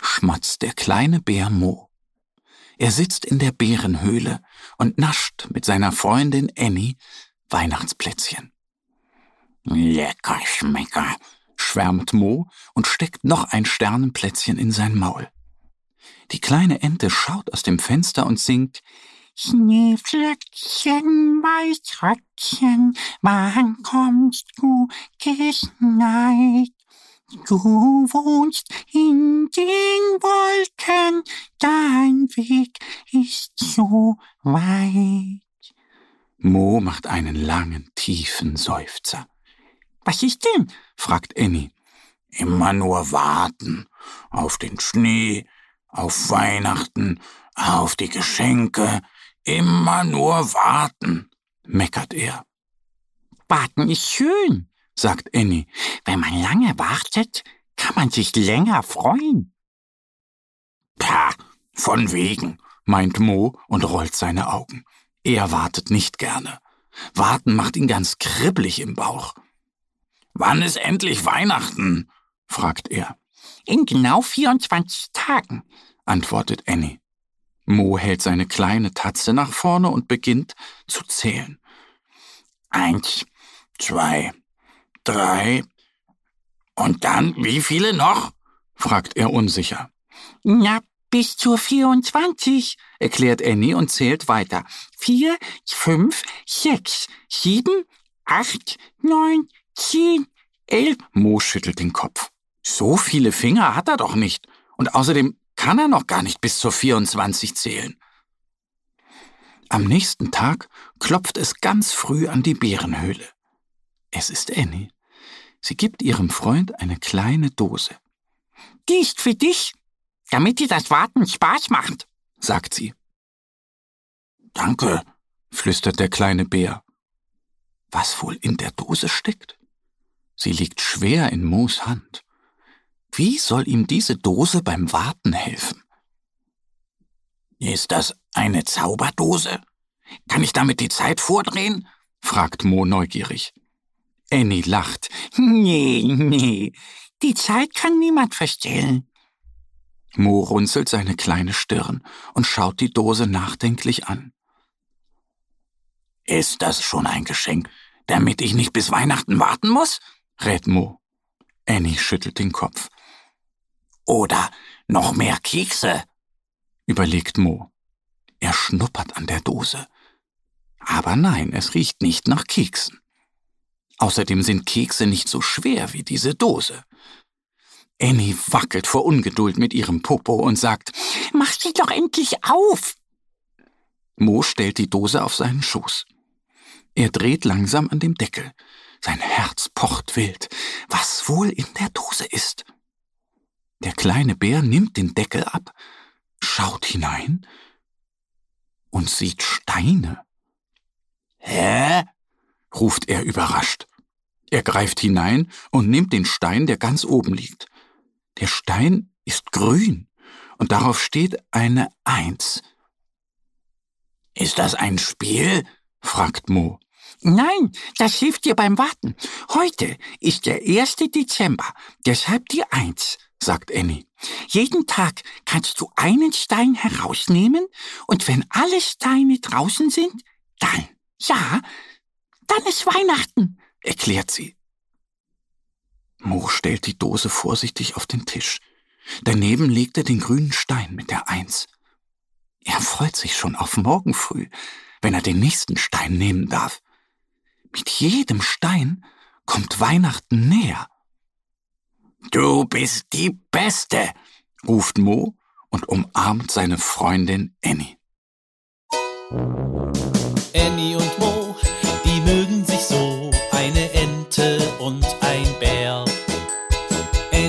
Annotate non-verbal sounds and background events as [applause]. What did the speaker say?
schmatzt der kleine Bär Mo. Er sitzt in der Bärenhöhle und nascht mit seiner Freundin Annie Weihnachtsplätzchen. Lecker Schmecker, schwärmt Mo und steckt noch ein Sternenplätzchen in sein Maul. Die kleine Ente schaut aus dem Fenster und singt Schneeflöckchen, Weißröckchen, wann kommst du geschneit? Du wohnst in den Wolken, dein Weg ist so weit. Mo macht einen langen, tiefen Seufzer. Was ist denn? fragt Annie. Immer nur warten. Auf den Schnee, auf Weihnachten, auf die Geschenke. Immer nur warten, meckert er. Warten ist schön, sagt Annie. Wenn man lange wartet, kann man sich länger freuen. Pah, von wegen, meint Mo und rollt seine Augen. Er wartet nicht gerne. Warten macht ihn ganz kribbelig im Bauch. Wann ist endlich Weihnachten? fragt er. In genau 24 Tagen, antwortet Annie. Mo hält seine kleine Tatze nach vorne und beginnt zu zählen. Eins, zwei, drei. Und dann, wie viele noch? fragt er unsicher. Na, bis zur 24, erklärt Annie und zählt weiter. Vier, fünf, sechs, sieben, acht, neun, zehn, elf. Mo schüttelt den Kopf. So viele Finger hat er doch nicht. Und außerdem kann er noch gar nicht bis zur 24 zählen. Am nächsten Tag klopft es ganz früh an die Bärenhöhle. Es ist Annie. Sie gibt ihrem Freund eine kleine Dose. Die ist für dich, damit dir das Warten Spaß macht, sagt sie. Danke, flüstert der kleine Bär. Was wohl in der Dose steckt? Sie liegt schwer in Moos Hand. Wie soll ihm diese Dose beim Warten helfen? Ist das eine Zauberdose? Kann ich damit die Zeit vordrehen? fragt Mo neugierig. Annie lacht. [laughs] Nee, nee, die Zeit kann niemand verstellen. Mo runzelt seine kleine Stirn und schaut die Dose nachdenklich an. Ist das schon ein Geschenk, damit ich nicht bis Weihnachten warten muss? rät Mo. Annie schüttelt den Kopf. Oder noch mehr Kekse? überlegt Mo. Er schnuppert an der Dose. Aber nein, es riecht nicht nach Keksen. Außerdem sind Kekse nicht so schwer wie diese Dose. Annie wackelt vor Ungeduld mit ihrem Popo und sagt, Mach sie doch endlich auf! Mo stellt die Dose auf seinen Schoß. Er dreht langsam an dem Deckel. Sein Herz pocht wild. Was wohl in der Dose ist? Der kleine Bär nimmt den Deckel ab, schaut hinein und sieht Steine. Hä? Ruft er überrascht. Er greift hinein und nimmt den Stein, der ganz oben liegt. Der Stein ist grün und darauf steht eine Eins. Ist das ein Spiel? fragt Mo. Nein, das hilft dir beim Warten. Heute ist der 1. Dezember, deshalb die Eins sagt Annie. Jeden Tag kannst du einen Stein herausnehmen und wenn alle Steine draußen sind, dann, ja, dann ist Weihnachten, erklärt sie. Mo stellt die Dose vorsichtig auf den Tisch. Daneben legt er den grünen Stein mit der Eins. Er freut sich schon auf morgen früh, wenn er den nächsten Stein nehmen darf. Mit jedem Stein kommt Weihnachten näher. Du bist die Beste, ruft Mo und umarmt seine Freundin Annie.